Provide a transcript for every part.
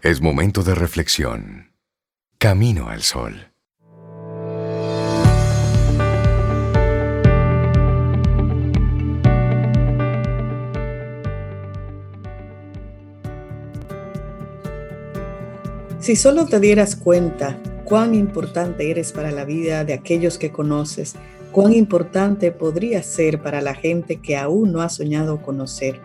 Es momento de reflexión. Camino al sol. Si solo te dieras cuenta cuán importante eres para la vida de aquellos que conoces, cuán importante podría ser para la gente que aún no has soñado conocer.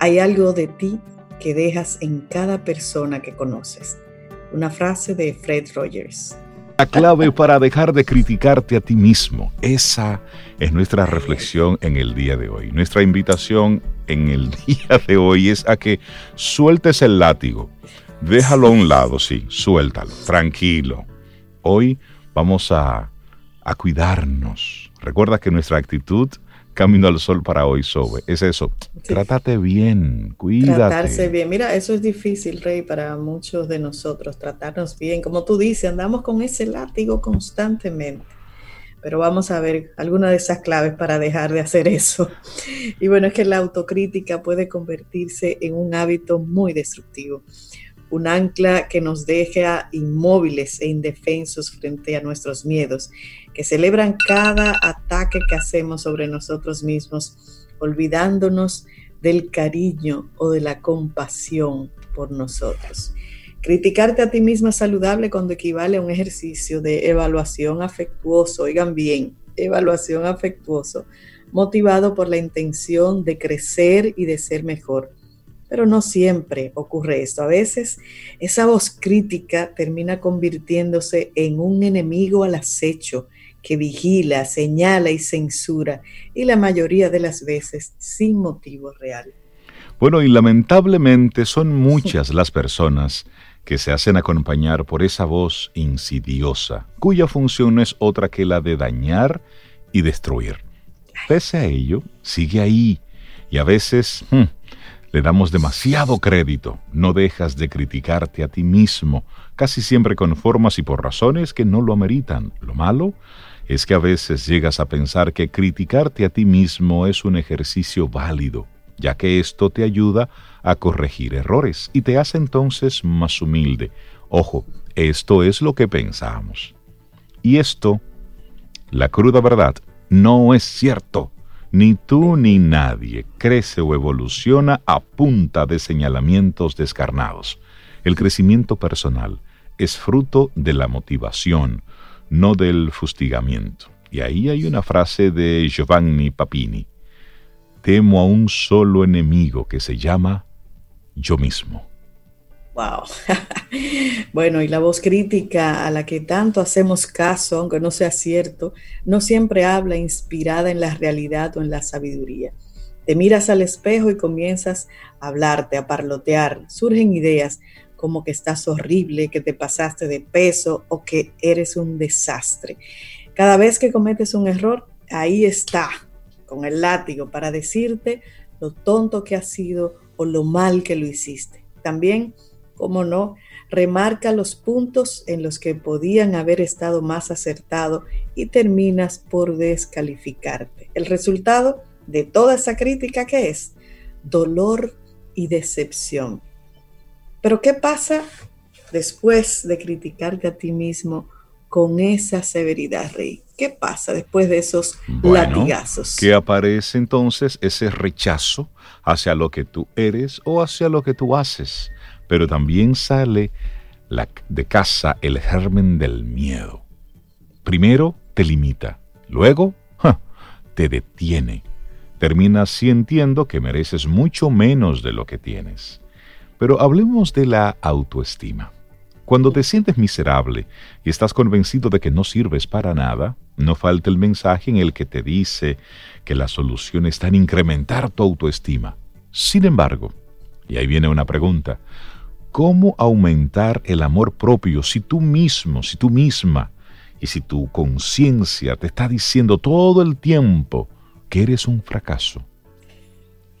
Hay algo de ti que dejas en cada persona que conoces. Una frase de Fred Rogers. La clave para dejar de criticarte a ti mismo. Esa es nuestra reflexión en el día de hoy. Nuestra invitación en el día de hoy es a que sueltes el látigo. Déjalo a un lado, sí, suéltalo, tranquilo. Hoy vamos a, a cuidarnos. Recuerda que nuestra actitud Camino al Sol para hoy, Sobe. Es eso. Trátate bien, cuídate. Tratarse bien. Mira, eso es difícil, Rey, para muchos de nosotros, tratarnos bien. Como tú dices, andamos con ese látigo constantemente. Pero vamos a ver algunas de esas claves para dejar de hacer eso. Y bueno, es que la autocrítica puede convertirse en un hábito muy destructivo un ancla que nos deja inmóviles e indefensos frente a nuestros miedos, que celebran cada ataque que hacemos sobre nosotros mismos, olvidándonos del cariño o de la compasión por nosotros. Criticarte a ti misma es saludable cuando equivale a un ejercicio de evaluación afectuoso, oigan bien, evaluación afectuoso, motivado por la intención de crecer y de ser mejor pero no siempre ocurre esto. A veces esa voz crítica termina convirtiéndose en un enemigo al acecho que vigila, señala y censura, y la mayoría de las veces sin motivo real. Bueno, y lamentablemente son muchas las personas que se hacen acompañar por esa voz insidiosa, cuya función no es otra que la de dañar y destruir. Pese a ello, sigue ahí y a veces hmm, le damos demasiado crédito, no dejas de criticarte a ti mismo, casi siempre con formas y por razones que no lo ameritan. Lo malo es que a veces llegas a pensar que criticarte a ti mismo es un ejercicio válido, ya que esto te ayuda a corregir errores y te hace entonces más humilde. Ojo, esto es lo que pensamos. Y esto, la cruda verdad, no es cierto. Ni tú ni nadie crece o evoluciona a punta de señalamientos descarnados. El crecimiento personal es fruto de la motivación, no del fustigamiento. Y ahí hay una frase de Giovanni Papini. Temo a un solo enemigo que se llama yo mismo. Wow. bueno, y la voz crítica a la que tanto hacemos caso, aunque no sea cierto, no siempre habla inspirada en la realidad o en la sabiduría. Te miras al espejo y comienzas a hablarte, a parlotear. Surgen ideas como que estás horrible, que te pasaste de peso o que eres un desastre. Cada vez que cometes un error, ahí está, con el látigo, para decirte lo tonto que has sido o lo mal que lo hiciste. También cómo no, remarca los puntos en los que podían haber estado más acertado y terminas por descalificarte. El resultado de toda esa crítica que es dolor y decepción. Pero ¿qué pasa después de criticarte a ti mismo con esa severidad, Rey? ¿Qué pasa después de esos latigazos? Que aparece entonces ese rechazo hacia lo que tú eres o hacia lo que tú haces pero también sale de casa el germen del miedo. Primero te limita, luego te detiene. Terminas sintiendo que mereces mucho menos de lo que tienes. Pero hablemos de la autoestima. Cuando te sientes miserable y estás convencido de que no sirves para nada, no falta el mensaje en el que te dice que la solución está en incrementar tu autoestima. Sin embargo, y ahí viene una pregunta, cómo aumentar el amor propio si tú mismo, si tú misma, y si tu conciencia te está diciendo todo el tiempo que eres un fracaso.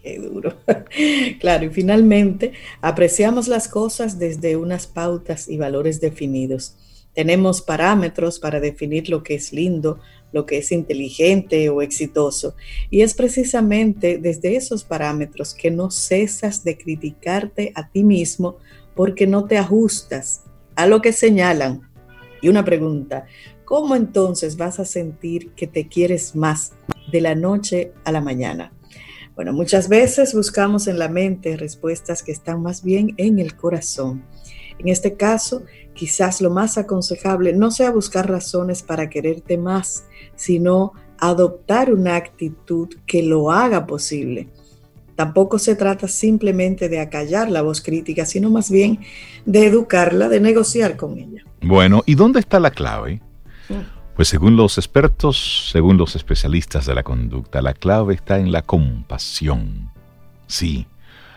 Qué duro. Claro, y finalmente apreciamos las cosas desde unas pautas y valores definidos. Tenemos parámetros para definir lo que es lindo, lo que es inteligente o exitoso. Y es precisamente desde esos parámetros que no cesas de criticarte a ti mismo porque no te ajustas a lo que señalan. Y una pregunta, ¿cómo entonces vas a sentir que te quieres más de la noche a la mañana? Bueno, muchas veces buscamos en la mente respuestas que están más bien en el corazón. En este caso, quizás lo más aconsejable no sea buscar razones para quererte más, sino adoptar una actitud que lo haga posible. Tampoco se trata simplemente de acallar la voz crítica, sino más bien de educarla, de negociar con ella. Bueno, ¿y dónde está la clave? Mm. Pues según los expertos, según los especialistas de la conducta, la clave está en la compasión. Sí,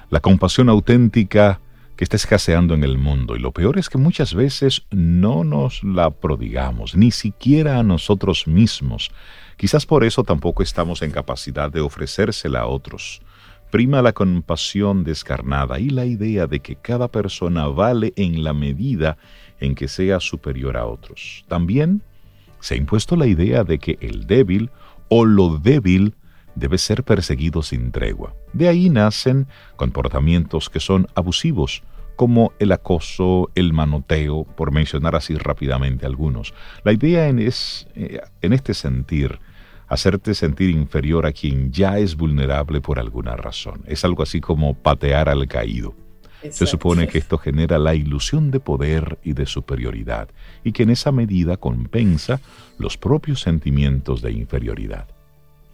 la compasión auténtica que está escaseando en el mundo. Y lo peor es que muchas veces no nos la prodigamos, ni siquiera a nosotros mismos. Quizás por eso tampoco estamos en capacidad de ofrecérsela a otros. Prima la compasión descarnada y la idea de que cada persona vale en la medida en que sea superior a otros. También se ha impuesto la idea de que el débil o lo débil debe ser perseguido sin tregua. De ahí nacen comportamientos que son abusivos, como el acoso, el manoteo, por mencionar así rápidamente algunos. La idea es, eh, en este sentir, hacerte sentir inferior a quien ya es vulnerable por alguna razón. Es algo así como patear al caído. Se supone que esto genera la ilusión de poder y de superioridad y que en esa medida compensa los propios sentimientos de inferioridad.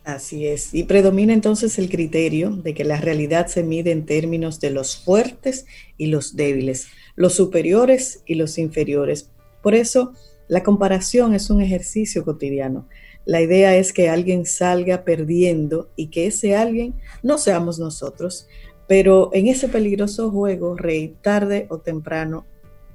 Así es. Y predomina entonces el criterio de que la realidad se mide en términos de los fuertes y los débiles, los superiores y los inferiores. Por eso, la comparación es un ejercicio cotidiano. La idea es que alguien salga perdiendo y que ese alguien no seamos nosotros, pero en ese peligroso juego, Rey, tarde o temprano,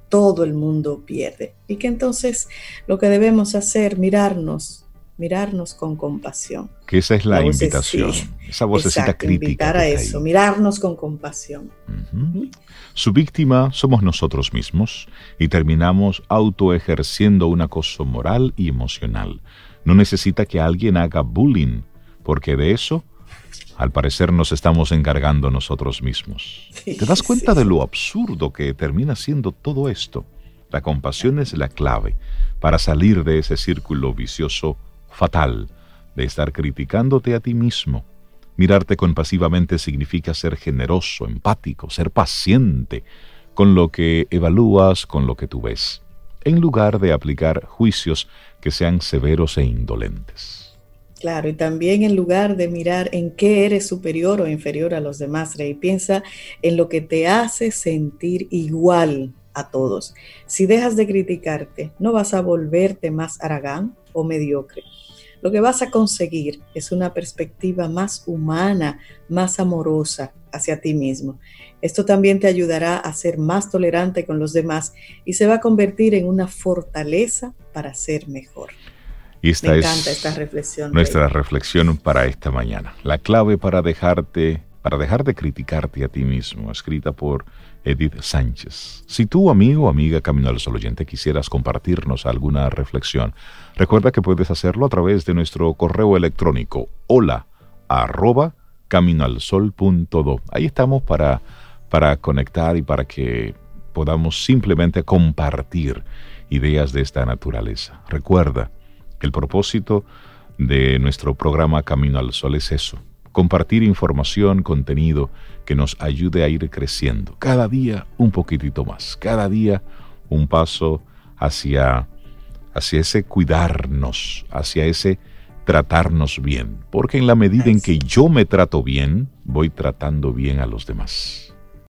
todo el mundo pierde. Y que entonces lo que debemos hacer, mirarnos, mirarnos con compasión. Que esa es la, invitación, esa vocecita crítica. Invitar a eso, mirarnos con compasión. Su víctima somos nosotros mismos y terminamos autoejerciendo un acoso moral y emocional. No necesita que alguien haga bullying, porque de eso al parecer nos estamos encargando nosotros mismos. ¿Te das cuenta de lo absurdo que termina siendo todo esto? La compasión es la clave para salir de ese círculo vicioso fatal de estar criticándote a ti mismo. Mirarte compasivamente significa ser generoso, empático, ser paciente con lo que evalúas, con lo que tú ves, en lugar de aplicar juicios que sean severos e indolentes. Claro, y también en lugar de mirar en qué eres superior o inferior a los demás, Rey, piensa en lo que te hace sentir igual a todos. Si dejas de criticarte, no vas a volverte más aragán o mediocre. Lo que vas a conseguir es una perspectiva más humana, más amorosa hacia ti mismo. Esto también te ayudará a ser más tolerante con los demás y se va a convertir en una fortaleza para ser mejor. Y esta es esta reflexión, nuestra reflexión para esta mañana. La clave para dejarte, para dejar de criticarte a ti mismo, escrita por Edith Sánchez. Si tú, amigo o amiga Camino al Sol oyente, quisieras compartirnos alguna reflexión, recuerda que puedes hacerlo a través de nuestro correo electrónico hola arroba caminoalsol.do. Ahí estamos para, para conectar y para que podamos simplemente compartir ideas de esta naturaleza. Recuerda, el propósito de nuestro programa Camino al Sol es eso, compartir información, contenido que nos ayude a ir creciendo, cada día un poquitito más, cada día un paso hacia, hacia ese cuidarnos, hacia ese tratarnos bien, porque en la medida en que yo me trato bien, voy tratando bien a los demás.